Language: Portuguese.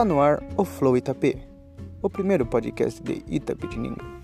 Está no ar o Flow Itapê, o primeiro podcast de Itapetininga.